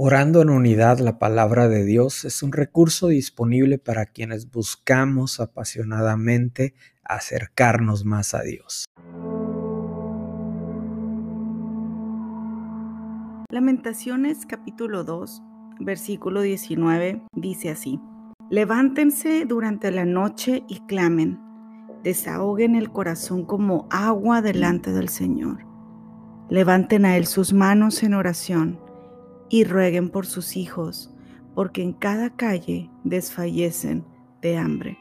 Orando en unidad, la palabra de Dios es un recurso disponible para quienes buscamos apasionadamente acercarnos más a Dios. Lamentaciones capítulo 2, versículo 19 dice así, Levántense durante la noche y clamen, desahoguen el corazón como agua delante del Señor. Levanten a Él sus manos en oración y rueguen por sus hijos, porque en cada calle desfallecen de hambre.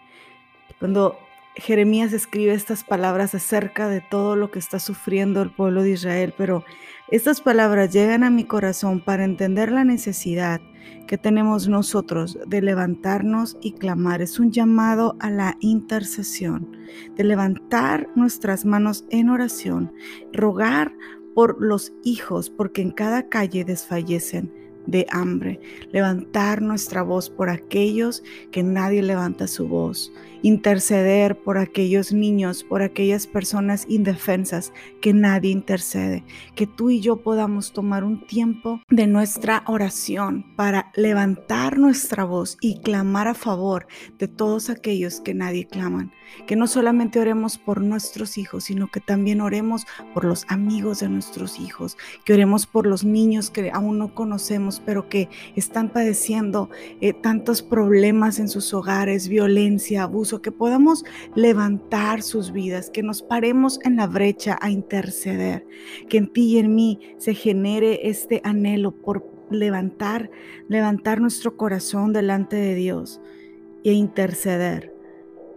Cuando Jeremías escribe estas palabras acerca de todo lo que está sufriendo el pueblo de Israel, pero estas palabras llegan a mi corazón para entender la necesidad que tenemos nosotros de levantarnos y clamar. Es un llamado a la intercesión, de levantar nuestras manos en oración, rogar por los hijos, porque en cada calle desfallecen de hambre, levantar nuestra voz por aquellos que nadie levanta su voz, interceder por aquellos niños, por aquellas personas indefensas que nadie intercede, que tú y yo podamos tomar un tiempo de nuestra oración para levantar nuestra voz y clamar a favor de todos aquellos que nadie claman, que no solamente oremos por nuestros hijos, sino que también oremos por los amigos de nuestros hijos, que oremos por los niños que aún no conocemos pero que están padeciendo eh, tantos problemas en sus hogares, violencia, abuso, que podamos levantar sus vidas, que nos paremos en la brecha a interceder, que en ti y en mí se genere este anhelo por levantar, levantar nuestro corazón delante de Dios e interceder.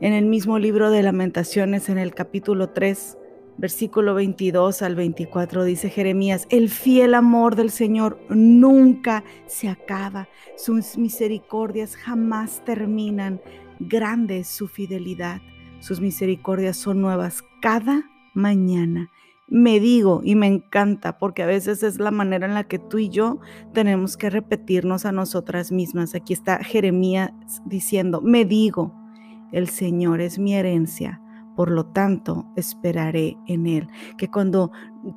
En el mismo libro de lamentaciones, en el capítulo 3, Versículo 22 al 24 dice Jeremías, el fiel amor del Señor nunca se acaba, sus misericordias jamás terminan, grande es su fidelidad, sus misericordias son nuevas cada mañana. Me digo y me encanta porque a veces es la manera en la que tú y yo tenemos que repetirnos a nosotras mismas. Aquí está Jeremías diciendo, me digo, el Señor es mi herencia por lo tanto esperaré en Él. Que cuando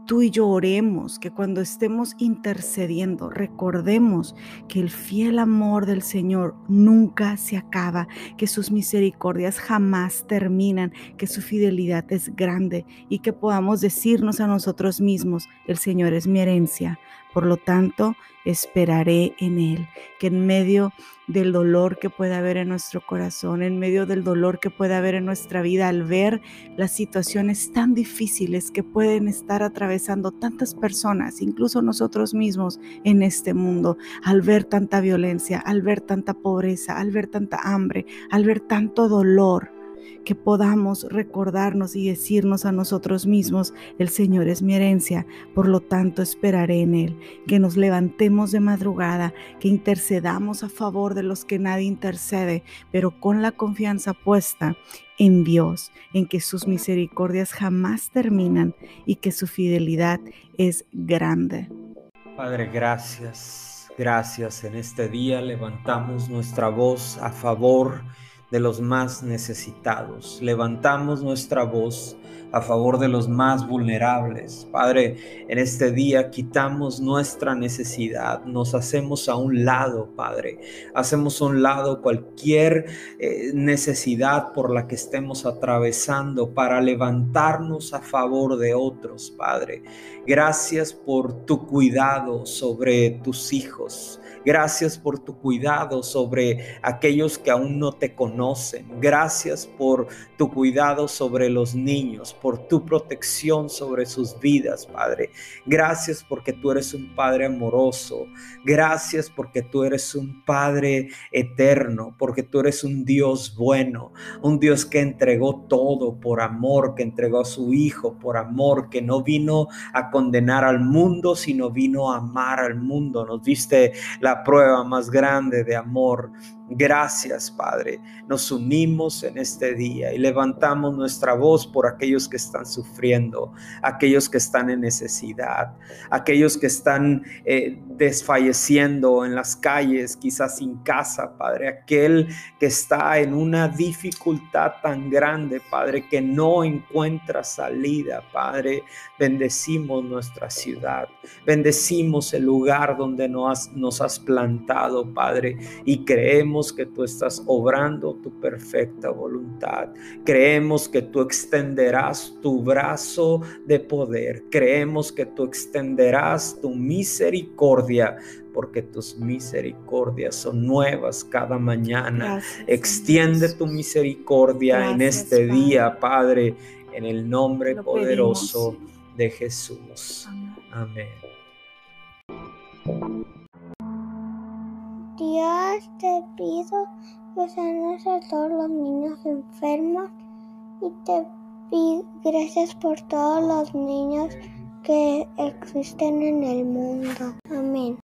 tú y yo oremos, que cuando estemos intercediendo, recordemos que el fiel amor del Señor nunca se acaba, que sus misericordias jamás terminan, que su fidelidad es grande y que podamos decirnos a nosotros mismos, el Señor es mi herencia, por lo tanto, esperaré en Él, que en medio del dolor que pueda haber en nuestro corazón, en medio del dolor que pueda haber en nuestra vida, al ver las situaciones tan difíciles que pueden estar atravesando tantas personas, incluso nosotros mismos en este mundo, al ver tanta violencia, al ver tanta pobreza, al ver tanta hambre, al ver tanto dolor, que podamos recordarnos y decirnos a nosotros mismos, el Señor es mi herencia, por lo tanto esperaré en Él, que nos levantemos de madrugada, que intercedamos a favor de los que nadie intercede, pero con la confianza puesta en Dios, en que sus misericordias jamás terminan y que su fidelidad es grande. Padre, gracias, gracias. En este día levantamos nuestra voz a favor de los más necesitados. Levantamos nuestra voz a favor de los más vulnerables. Padre, en este día quitamos nuestra necesidad, nos hacemos a un lado, Padre. Hacemos a un lado cualquier eh, necesidad por la que estemos atravesando para levantarnos a favor de otros, Padre. Gracias por tu cuidado sobre tus hijos. Gracias por tu cuidado sobre aquellos que aún no te conocen. Gracias por tu cuidado sobre los niños, por tu protección sobre sus vidas, Padre. Gracias porque tú eres un Padre amoroso. Gracias porque tú eres un Padre eterno, porque tú eres un Dios bueno, un Dios que entregó todo por amor, que entregó a su Hijo por amor, que no vino a condenar al mundo, sino vino a amar al mundo. Nos diste la prueba más grande de amor Gracias, Padre. Nos unimos en este día y levantamos nuestra voz por aquellos que están sufriendo, aquellos que están en necesidad, aquellos que están eh, desfalleciendo en las calles, quizás sin casa, Padre. Aquel que está en una dificultad tan grande, Padre, que no encuentra salida, Padre. Bendecimos nuestra ciudad, bendecimos el lugar donde nos nos has plantado, Padre, y creemos que tú estás obrando tu perfecta voluntad. Creemos que tú extenderás tu brazo de poder. Creemos que tú extenderás tu misericordia porque tus misericordias son nuevas cada mañana. Extiende tu misericordia en este día, Padre, en el nombre poderoso de Jesús. Amén. Dios te pido que sanes a todos los niños enfermos y te pido gracias por todos los niños que existen en el mundo. Amén.